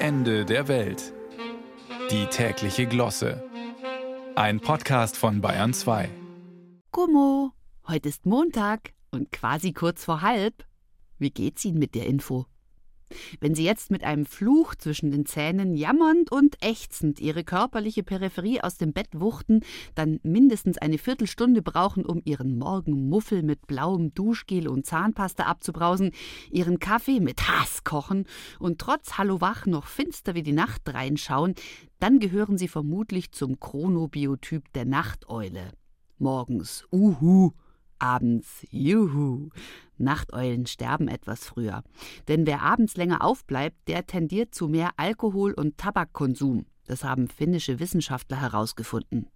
Ende der Welt. Die tägliche Glosse. Ein Podcast von Bayern 2. Gummo, heute ist Montag und quasi kurz vor halb. Wie geht's Ihnen mit der Info? Wenn Sie jetzt mit einem Fluch zwischen den Zähnen jammernd und ächzend Ihre körperliche Peripherie aus dem Bett wuchten, dann mindestens eine Viertelstunde brauchen, um Ihren Morgenmuffel mit blauem Duschgel und Zahnpasta abzubrausen, Ihren Kaffee mit Hass kochen und trotz Hallo Wach noch finster wie die Nacht reinschauen, dann gehören Sie vermutlich zum Chronobiotyp der Nachteule. Morgens Uhu, abends Juhu. Nachteulen sterben etwas früher. Denn wer abends länger aufbleibt, der tendiert zu mehr Alkohol- und Tabakkonsum. Das haben finnische Wissenschaftler herausgefunden.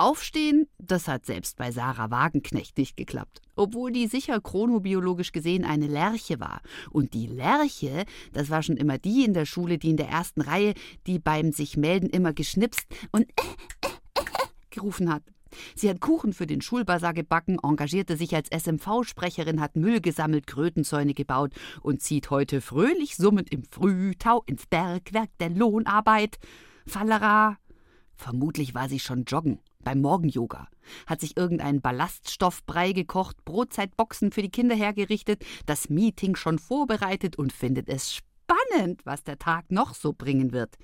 Aufstehen, das hat selbst bei Sarah Wagenknecht nicht geklappt, obwohl die sicher chronobiologisch gesehen eine Lerche war. Und die Lerche, das war schon immer die in der Schule, die in der ersten Reihe, die beim sich melden immer geschnipst und gerufen hat. Sie hat Kuchen für den Schulbazar gebacken, engagierte sich als SMV-Sprecherin, hat Müll gesammelt, Krötenzäune gebaut und zieht heute fröhlich summend im Frühtau ins Bergwerk der Lohnarbeit. Fallera. Vermutlich war sie schon joggen beim Morgenyoga, hat sich irgendeinen Ballaststoffbrei gekocht, Brotzeitboxen für die Kinder hergerichtet, das Meeting schon vorbereitet und findet es spannend, was der Tag noch so bringen wird.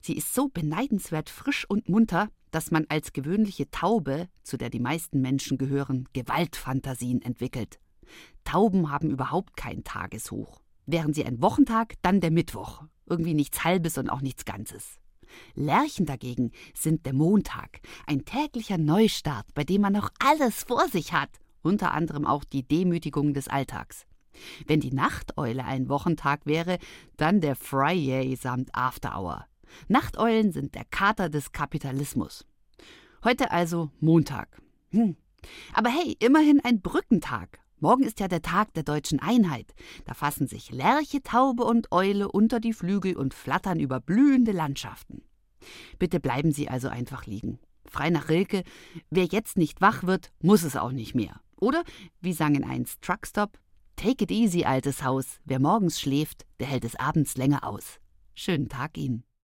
Sie ist so beneidenswert frisch und munter, dass man als gewöhnliche Taube, zu der die meisten Menschen gehören, Gewaltfantasien entwickelt. Tauben haben überhaupt kein Tageshoch. Wären sie ein Wochentag, dann der Mittwoch. Irgendwie nichts Halbes und auch nichts Ganzes. Lerchen dagegen sind der Montag, ein täglicher Neustart, bei dem man noch alles vor sich hat, unter anderem auch die Demütigung des Alltags. Wenn die Nachteule ein Wochentag wäre, dann der Friday samt After Hour. Nachteulen sind der Kater des Kapitalismus. Heute also Montag. Hm. Aber hey, immerhin ein Brückentag. Morgen ist ja der Tag der deutschen Einheit. Da fassen sich Lerche, Taube und Eule unter die Flügel und flattern über blühende Landschaften. Bitte bleiben Sie also einfach liegen. Frei nach Rilke, wer jetzt nicht wach wird, muss es auch nicht mehr. Oder, wie sangen einst Truckstop, Take it easy, altes Haus. Wer morgens schläft, der hält es abends länger aus. Schönen Tag Ihnen.